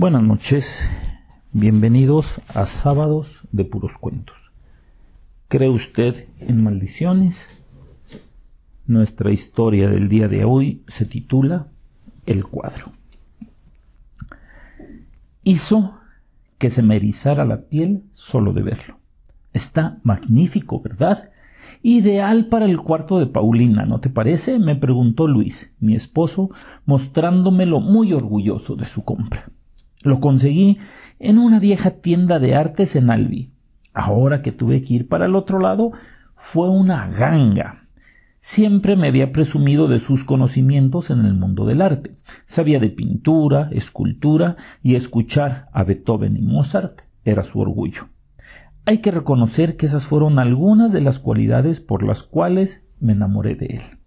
Buenas noches, bienvenidos a Sábados de Puros Cuentos. ¿Cree usted en maldiciones? Nuestra historia del día de hoy se titula El cuadro. Hizo que se me erizara la piel solo de verlo. Está magnífico, ¿verdad? Ideal para el cuarto de Paulina, ¿no te parece? me preguntó Luis, mi esposo, mostrándomelo muy orgulloso de su compra. Lo conseguí en una vieja tienda de artes en Albi. Ahora que tuve que ir para el otro lado, fue una ganga. Siempre me había presumido de sus conocimientos en el mundo del arte. Sabía de pintura, escultura y escuchar a Beethoven y Mozart era su orgullo. Hay que reconocer que esas fueron algunas de las cualidades por las cuales me enamoré de él.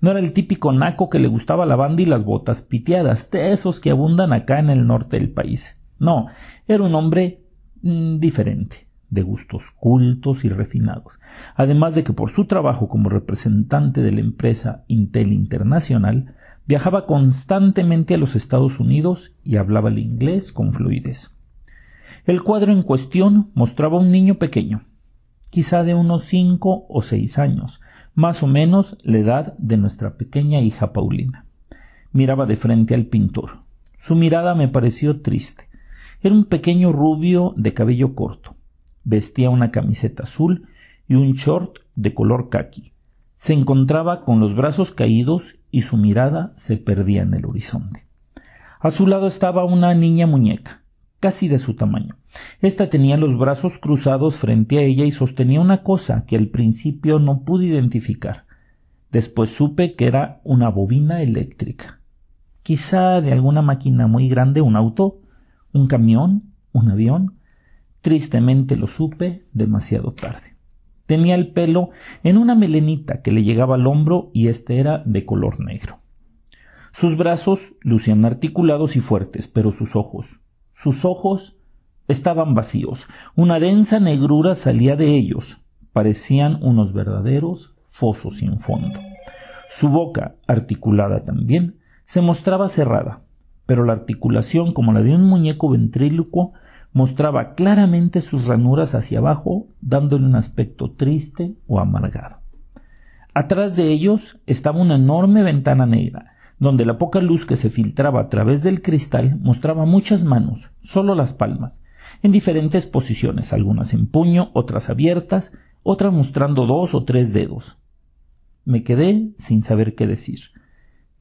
No era el típico naco que le gustaba la banda y las botas piteadas, de esos que abundan acá en el norte del país. No, era un hombre mm, diferente, de gustos cultos y refinados, además de que por su trabajo como representante de la empresa Intel Internacional viajaba constantemente a los Estados Unidos y hablaba el inglés con fluidez. El cuadro en cuestión mostraba a un niño pequeño, quizá de unos cinco o seis años, más o menos la edad de nuestra pequeña hija Paulina. Miraba de frente al pintor. Su mirada me pareció triste. Era un pequeño rubio de cabello corto. Vestía una camiseta azul y un short de color caqui. Se encontraba con los brazos caídos y su mirada se perdía en el horizonte. A su lado estaba una niña muñeca, casi de su tamaño. Esta tenía los brazos cruzados frente a ella y sostenía una cosa que al principio no pude identificar. Después supe que era una bobina eléctrica. Quizá de alguna máquina muy grande, un auto, un camión, un avión. Tristemente lo supe demasiado tarde. Tenía el pelo en una melenita que le llegaba al hombro y este era de color negro. Sus brazos lucían articulados y fuertes, pero sus ojos, sus ojos estaban vacíos. Una densa negrura salía de ellos. Parecían unos verdaderos fosos sin fondo. Su boca, articulada también, se mostraba cerrada, pero la articulación, como la de un muñeco ventrílocuo, mostraba claramente sus ranuras hacia abajo, dándole un aspecto triste o amargado. Atrás de ellos estaba una enorme ventana negra, donde la poca luz que se filtraba a través del cristal mostraba muchas manos, solo las palmas, en diferentes posiciones, algunas en puño, otras abiertas, otras mostrando dos o tres dedos. Me quedé sin saber qué decir.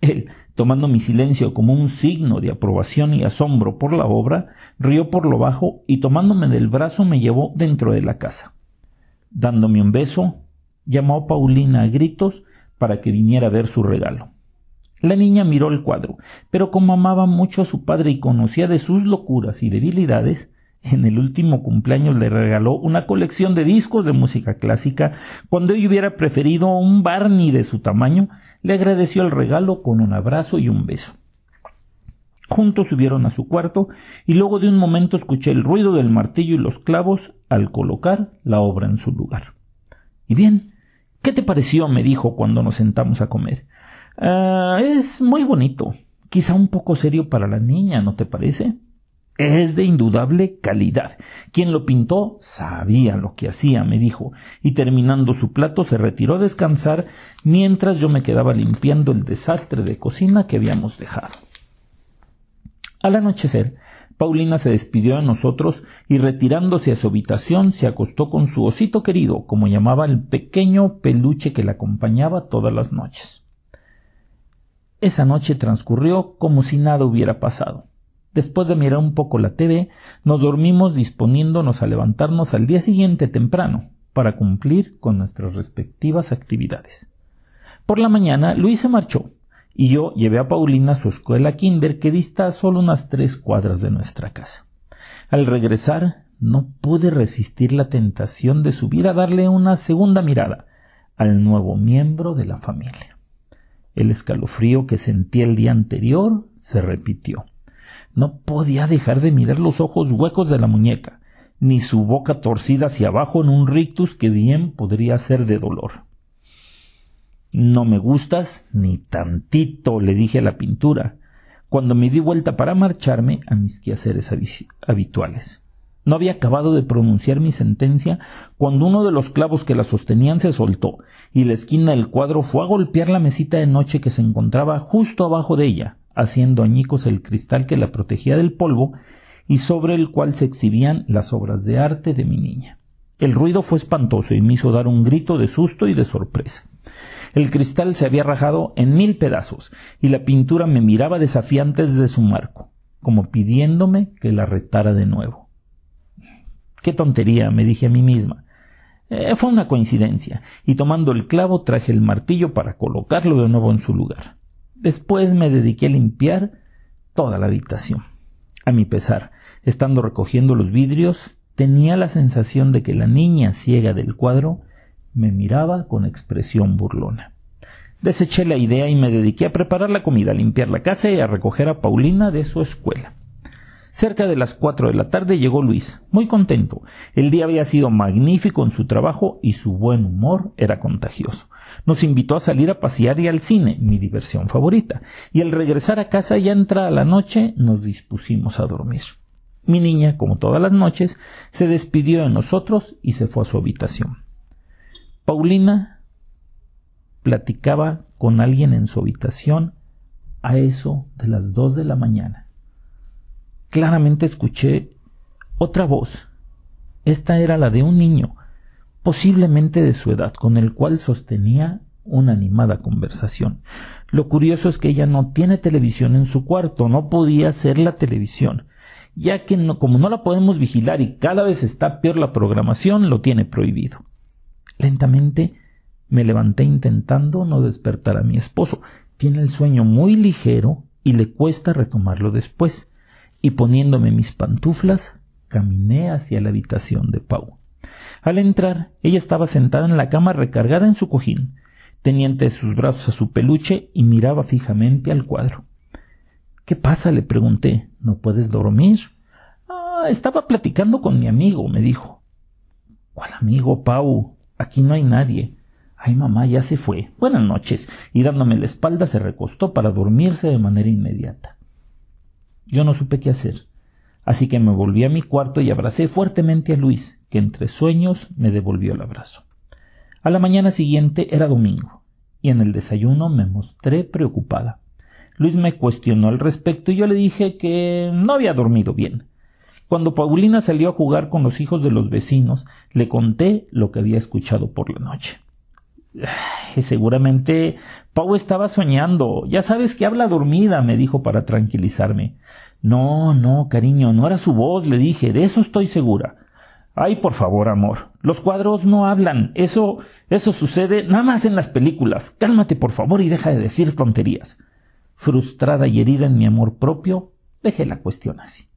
Él, tomando mi silencio como un signo de aprobación y asombro por la obra, rió por lo bajo y tomándome del brazo me llevó dentro de la casa. Dándome un beso, llamó a Paulina a gritos para que viniera a ver su regalo. La niña miró el cuadro, pero como amaba mucho a su padre y conocía de sus locuras y debilidades, en el último cumpleaños le regaló una colección de discos de música clásica. Cuando ella hubiera preferido un Barney de su tamaño, le agradeció el regalo con un abrazo y un beso. Juntos subieron a su cuarto y luego de un momento escuché el ruido del martillo y los clavos al colocar la obra en su lugar. ¿Y bien? ¿Qué te pareció? me dijo cuando nos sentamos a comer. Ah, es muy bonito. Quizá un poco serio para la niña, ¿no te parece? es de indudable calidad. Quien lo pintó sabía lo que hacía, me dijo, y terminando su plato se retiró a descansar mientras yo me quedaba limpiando el desastre de cocina que habíamos dejado. Al anochecer, Paulina se despidió de nosotros y retirándose a su habitación se acostó con su osito querido, como llamaba el pequeño peluche que la acompañaba todas las noches. Esa noche transcurrió como si nada hubiera pasado. Después de mirar un poco la TV, nos dormimos disponiéndonos a levantarnos al día siguiente temprano para cumplir con nuestras respectivas actividades. Por la mañana Luis se marchó y yo llevé a Paulina a su escuela kinder que dista a solo unas tres cuadras de nuestra casa. Al regresar no pude resistir la tentación de subir a darle una segunda mirada al nuevo miembro de la familia. El escalofrío que sentí el día anterior se repitió. No podía dejar de mirar los ojos huecos de la muñeca, ni su boca torcida hacia abajo en un rictus que bien podría ser de dolor. No me gustas ni tantito, le dije a la pintura. cuando me di vuelta para marcharme a mis quehaceres habituales. No había acabado de pronunciar mi sentencia cuando uno de los clavos que la sostenían se soltó y la esquina del cuadro fue a golpear la mesita de noche que se encontraba justo abajo de ella, haciendo añicos el cristal que la protegía del polvo y sobre el cual se exhibían las obras de arte de mi niña. El ruido fue espantoso y me hizo dar un grito de susto y de sorpresa. El cristal se había rajado en mil pedazos y la pintura me miraba desafiante desde su marco, como pidiéndome que la retara de nuevo. Qué tontería, me dije a mí misma. Eh, fue una coincidencia, y tomando el clavo traje el martillo para colocarlo de nuevo en su lugar. Después me dediqué a limpiar toda la habitación. A mi pesar, estando recogiendo los vidrios, tenía la sensación de que la niña ciega del cuadro me miraba con expresión burlona. Deseché la idea y me dediqué a preparar la comida, a limpiar la casa y a recoger a Paulina de su escuela. Cerca de las cuatro de la tarde llegó Luis, muy contento. El día había sido magnífico en su trabajo y su buen humor era contagioso. Nos invitó a salir a pasear y al cine, mi diversión favorita, y al regresar a casa ya entrada la noche nos dispusimos a dormir. Mi niña, como todas las noches, se despidió de nosotros y se fue a su habitación. Paulina platicaba con alguien en su habitación a eso de las dos de la mañana. Claramente escuché otra voz. Esta era la de un niño, posiblemente de su edad, con el cual sostenía una animada conversación. Lo curioso es que ella no tiene televisión en su cuarto, no podía ser la televisión, ya que como no la podemos vigilar y cada vez está peor la programación, lo tiene prohibido. Lentamente me levanté intentando no despertar a mi esposo. Tiene el sueño muy ligero y le cuesta retomarlo después. Y poniéndome mis pantuflas, caminé hacia la habitación de Pau. Al entrar, ella estaba sentada en la cama recargada en su cojín. Tenía entre sus brazos a su peluche y miraba fijamente al cuadro. ¿Qué pasa? le pregunté. ¿No puedes dormir? Ah, estaba platicando con mi amigo, me dijo. ¿Cuál amigo, Pau? Aquí no hay nadie. Ay, mamá, ya se fue. Buenas noches. Y dándome la espalda se recostó para dormirse de manera inmediata. Yo no supe qué hacer. Así que me volví a mi cuarto y abracé fuertemente a Luis, que entre sueños me devolvió el abrazo. A la mañana siguiente era domingo, y en el desayuno me mostré preocupada. Luis me cuestionó al respecto y yo le dije que no había dormido bien, cuando Paulina salió a jugar con los hijos de los vecinos, le conté lo que había escuchado por la noche. Y seguramente Pau estaba soñando. Ya sabes que habla dormida, me dijo para tranquilizarme. No, no, cariño, no era su voz, le dije, de eso estoy segura. Ay, por favor, amor. Los cuadros no hablan. Eso, eso sucede nada más en las películas. Cálmate, por favor, y deja de decir tonterías. Frustrada y herida en mi amor propio, dejé la cuestión así.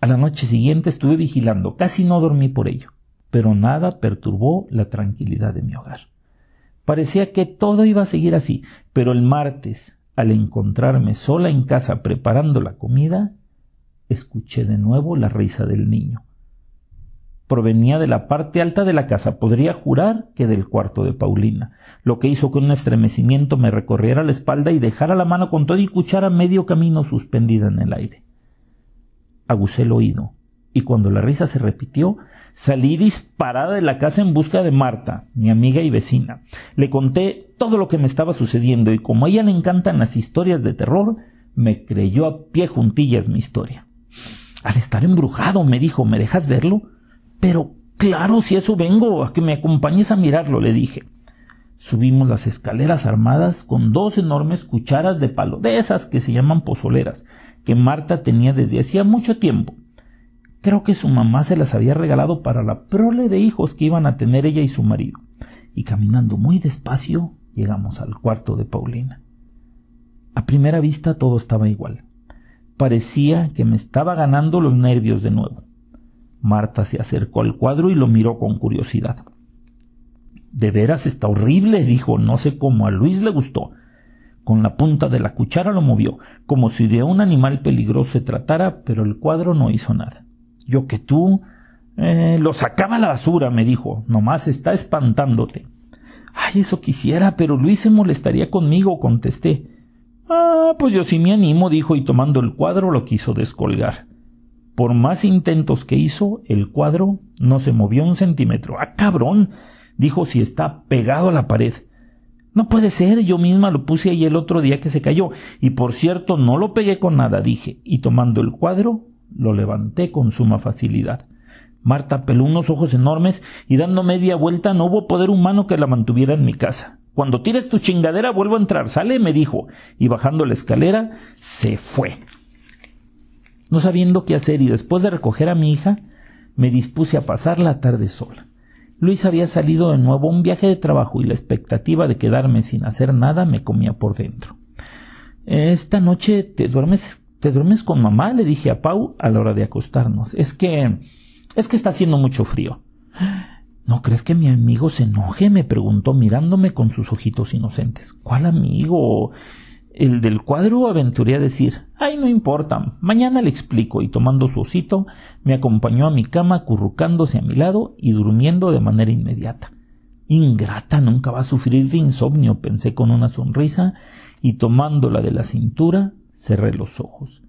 A la noche siguiente estuve vigilando, casi no dormí por ello, pero nada perturbó la tranquilidad de mi hogar. Parecía que todo iba a seguir así, pero el martes, al encontrarme sola en casa preparando la comida, escuché de nuevo la risa del niño. Provenía de la parte alta de la casa, podría jurar que del cuarto de Paulina, lo que hizo que un estremecimiento me recorriera la espalda y dejara la mano con todo y cuchara medio camino suspendida en el aire aguzé el oído, y cuando la risa se repitió, salí disparada de la casa en busca de Marta, mi amiga y vecina. Le conté todo lo que me estaba sucediendo, y como a ella le encantan las historias de terror, me creyó a pie juntillas mi historia. Al estar embrujado, me dijo, ¿me dejas verlo? Pero claro, si eso vengo, a que me acompañes a mirarlo, le dije. Subimos las escaleras armadas con dos enormes cucharas de palo, de esas que se llaman pozoleras, que Marta tenía desde hacía mucho tiempo. Creo que su mamá se las había regalado para la prole de hijos que iban a tener ella y su marido. Y caminando muy despacio llegamos al cuarto de Paulina. A primera vista todo estaba igual. Parecía que me estaba ganando los nervios de nuevo. Marta se acercó al cuadro y lo miró con curiosidad. De veras está horrible, dijo, no sé cómo a Luis le gustó. Con la punta de la cuchara lo movió, como si de un animal peligroso se tratara, pero el cuadro no hizo nada. Yo que tú. Eh, lo sacaba a la basura, me dijo. Nomás está espantándote. Ay, eso quisiera, pero Luis se molestaría conmigo, contesté. Ah, pues yo sí me animo, dijo, y tomando el cuadro lo quiso descolgar. Por más intentos que hizo, el cuadro no se movió un centímetro. ¡Ah, cabrón! dijo si está pegado a la pared. No puede ser, yo misma lo puse ahí el otro día que se cayó. Y por cierto, no lo pegué con nada, dije, y tomando el cuadro, lo levanté con suma facilidad. Marta peló unos ojos enormes y dando media vuelta no hubo poder humano que la mantuviera en mi casa. Cuando tires tu chingadera vuelvo a entrar, sale, me dijo, y bajando la escalera se fue. No sabiendo qué hacer y después de recoger a mi hija, me dispuse a pasar la tarde sola. Luis había salido de nuevo a un viaje de trabajo y la expectativa de quedarme sin hacer nada me comía por dentro. Esta noche te duermes, te duermes con mamá, le dije a Pau a la hora de acostarnos. Es que es que está haciendo mucho frío. ¿No crees que mi amigo se enoje? me preguntó mirándome con sus ojitos inocentes. ¿Cuál amigo? El del cuadro aventuré a decir Ay, no importa, mañana le explico, y tomando su osito, me acompañó a mi cama acurrucándose a mi lado y durmiendo de manera inmediata. Ingrata, nunca va a sufrir de insomnio, pensé con una sonrisa, y tomándola de la cintura, cerré los ojos.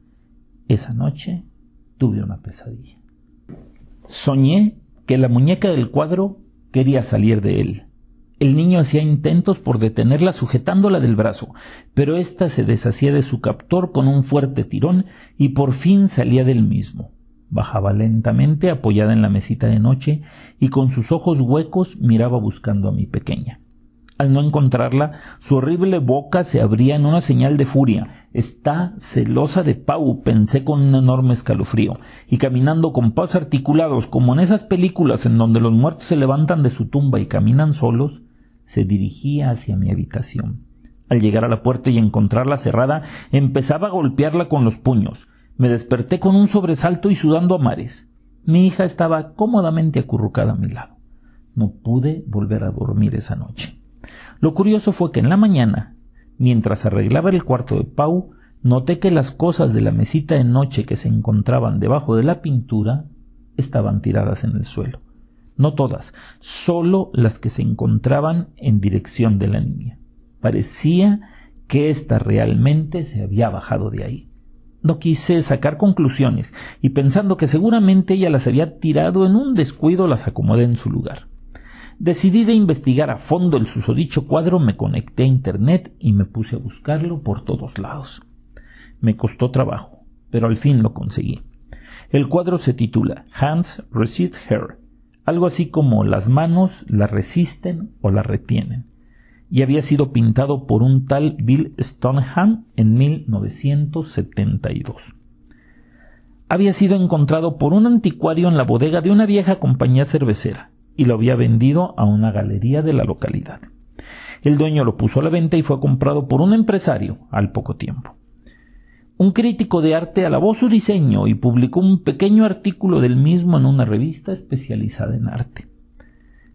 Esa noche tuve una pesadilla. Soñé que la muñeca del cuadro quería salir de él. El niño hacía intentos por detenerla sujetándola del brazo, pero ésta se deshacía de su captor con un fuerte tirón y por fin salía del mismo. Bajaba lentamente apoyada en la mesita de noche y con sus ojos huecos miraba buscando a mi pequeña. Al no encontrarla, su horrible boca se abría en una señal de furia. Está celosa de Pau, pensé con un enorme escalofrío, y caminando con pasos articulados, como en esas películas en donde los muertos se levantan de su tumba y caminan solos, se dirigía hacia mi habitación. Al llegar a la puerta y encontrarla cerrada, empezaba a golpearla con los puños. Me desperté con un sobresalto y sudando a mares. Mi hija estaba cómodamente acurrucada a mi lado. No pude volver a dormir esa noche. Lo curioso fue que en la mañana, mientras arreglaba el cuarto de Pau, noté que las cosas de la mesita de noche que se encontraban debajo de la pintura estaban tiradas en el suelo. No todas, solo las que se encontraban en dirección de la niña. Parecía que ésta realmente se había bajado de ahí. No quise sacar conclusiones y pensando que seguramente ella las había tirado en un descuido las acomodé en su lugar. Decidí de investigar a fondo el susodicho cuadro, me conecté a Internet y me puse a buscarlo por todos lados. Me costó trabajo, pero al fin lo conseguí. El cuadro se titula Hands Receive Her, algo así como las manos la resisten o la retienen, y había sido pintado por un tal Bill Stoneham en 1972. Había sido encontrado por un anticuario en la bodega de una vieja compañía cervecera y lo había vendido a una galería de la localidad. El dueño lo puso a la venta y fue comprado por un empresario al poco tiempo. Un crítico de arte alabó su diseño y publicó un pequeño artículo del mismo en una revista especializada en arte.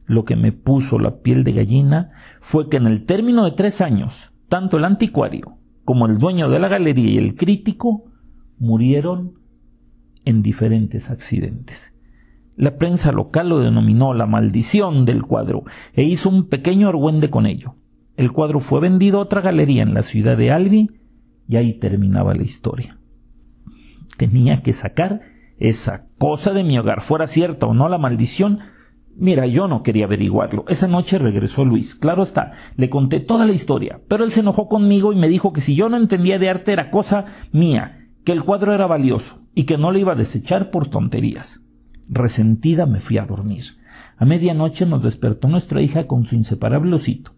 Lo que me puso la piel de gallina fue que en el término de tres años, tanto el anticuario como el dueño de la galería y el crítico murieron en diferentes accidentes. La prensa local lo denominó la maldición del cuadro e hizo un pequeño argüende con ello. El cuadro fue vendido a otra galería en la ciudad de Albi y ahí terminaba la historia. Tenía que sacar esa cosa de mi hogar, fuera cierta o no la maldición. Mira, yo no quería averiguarlo. Esa noche regresó Luis. Claro está, le conté toda la historia, pero él se enojó conmigo y me dijo que si yo no entendía de arte era cosa mía, que el cuadro era valioso y que no lo iba a desechar por tonterías. Resentida me fui a dormir. A medianoche nos despertó nuestra hija con su inseparable osito.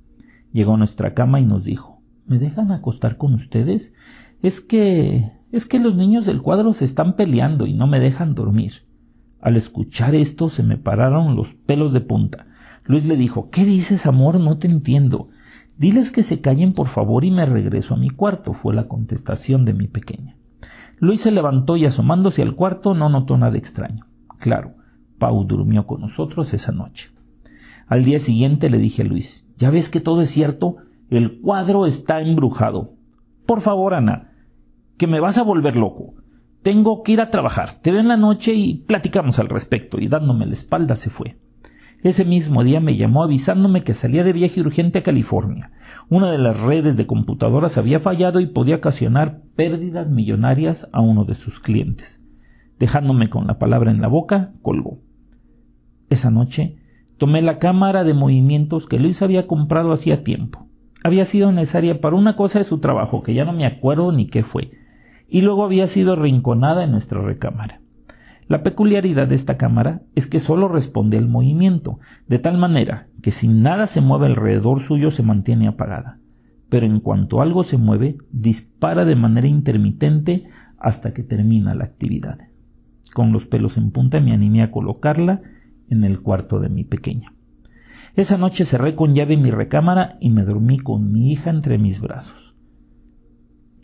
Llegó a nuestra cama y nos dijo ¿Me dejan acostar con ustedes? Es que. es que los niños del cuadro se están peleando y no me dejan dormir. Al escuchar esto se me pararon los pelos de punta. Luis le dijo ¿Qué dices, amor? No te entiendo. Diles que se callen por favor y me regreso a mi cuarto, fue la contestación de mi pequeña. Luis se levantó y asomándose al cuarto no notó nada extraño. Claro, Pau durmió con nosotros esa noche. Al día siguiente le dije a Luis, ¿ya ves que todo es cierto? El cuadro está embrujado. Por favor, Ana, que me vas a volver loco. Tengo que ir a trabajar. Te veo en la noche y platicamos al respecto. Y dándome la espalda se fue. Ese mismo día me llamó avisándome que salía de viaje urgente a California. Una de las redes de computadoras había fallado y podía ocasionar pérdidas millonarias a uno de sus clientes. Dejándome con la palabra en la boca, colgó. Esa noche tomé la cámara de movimientos que Luis había comprado hacía tiempo. Había sido necesaria para una cosa de su trabajo, que ya no me acuerdo ni qué fue, y luego había sido rinconada en nuestra recámara. La peculiaridad de esta cámara es que solo responde al movimiento, de tal manera que si nada se mueve alrededor suyo se mantiene apagada. Pero en cuanto algo se mueve, dispara de manera intermitente hasta que termina la actividad. Con los pelos en punta me animé a colocarla en el cuarto de mi pequeña. Esa noche cerré con llave mi recámara y me dormí con mi hija entre mis brazos.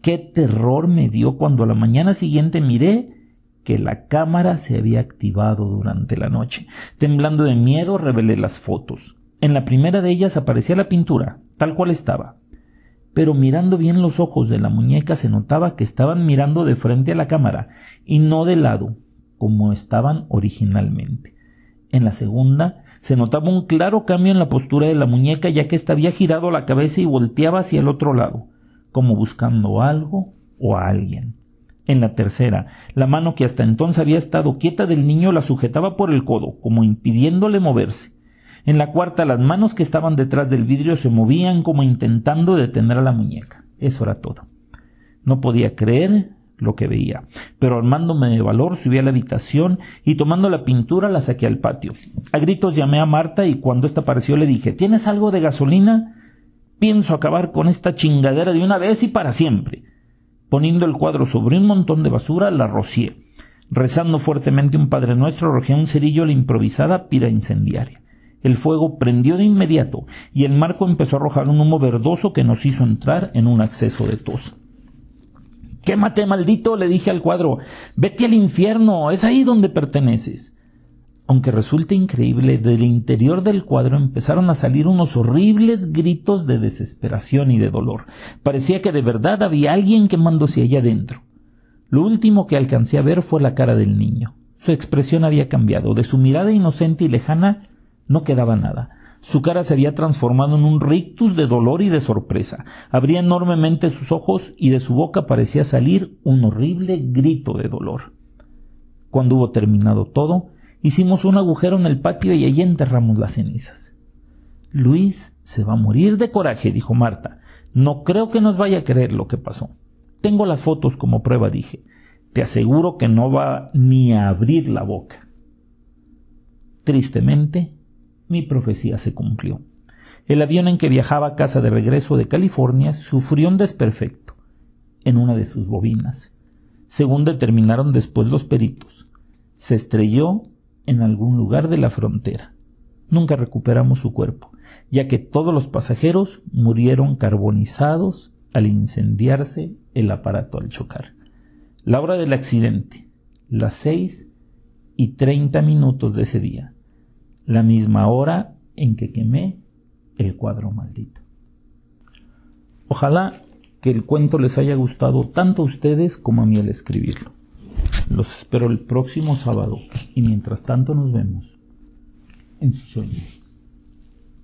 Qué terror me dio cuando a la mañana siguiente miré que la cámara se había activado durante la noche. Temblando de miedo revelé las fotos. En la primera de ellas aparecía la pintura, tal cual estaba. Pero mirando bien los ojos de la muñeca se notaba que estaban mirando de frente a la cámara y no de lado, como estaban originalmente. En la segunda se notaba un claro cambio en la postura de la muñeca ya que ésta había girado la cabeza y volteaba hacia el otro lado, como buscando algo o a alguien. En la tercera, la mano que hasta entonces había estado quieta del niño la sujetaba por el codo, como impidiéndole moverse. En la cuarta, las manos que estaban detrás del vidrio se movían como intentando detener a la muñeca. Eso era todo. No podía creer lo que veía, pero armándome de valor subí a la habitación y tomando la pintura la saqué al patio. A gritos llamé a Marta y cuando ésta apareció le dije ¿Tienes algo de gasolina? Pienso acabar con esta chingadera de una vez y para siempre. Poniendo el cuadro sobre un montón de basura, la rocié. Rezando fuertemente un Padre Nuestro, arrojé un cerillo a la improvisada pira incendiaria. El fuego prendió de inmediato y el marco empezó a arrojar un humo verdoso que nos hizo entrar en un acceso de tos. Quémate, maldito, le dije al cuadro. Vete al infierno, es ahí donde perteneces. Aunque resulte increíble, del interior del cuadro empezaron a salir unos horribles gritos de desesperación y de dolor. Parecía que de verdad había alguien quemándose allá adentro. Lo último que alcancé a ver fue la cara del niño. Su expresión había cambiado. De su mirada inocente y lejana no quedaba nada. Su cara se había transformado en un rictus de dolor y de sorpresa. Abría enormemente sus ojos y de su boca parecía salir un horrible grito de dolor. Cuando hubo terminado todo, Hicimos un agujero en el patio y allí enterramos las cenizas. Luis se va a morir de coraje, dijo Marta. No creo que nos vaya a creer lo que pasó. Tengo las fotos como prueba, dije. Te aseguro que no va ni a abrir la boca. Tristemente, mi profecía se cumplió. El avión en que viajaba a casa de regreso de California sufrió un desperfecto en una de sus bobinas, según determinaron después los peritos. Se estrelló en algún lugar de la frontera. Nunca recuperamos su cuerpo, ya que todos los pasajeros murieron carbonizados al incendiarse el aparato al chocar. La hora del accidente, las seis y treinta minutos de ese día, la misma hora en que quemé el cuadro maldito. Ojalá que el cuento les haya gustado tanto a ustedes como a mí al escribirlo. Los espero el próximo sábado y mientras tanto nos vemos en sus sueños.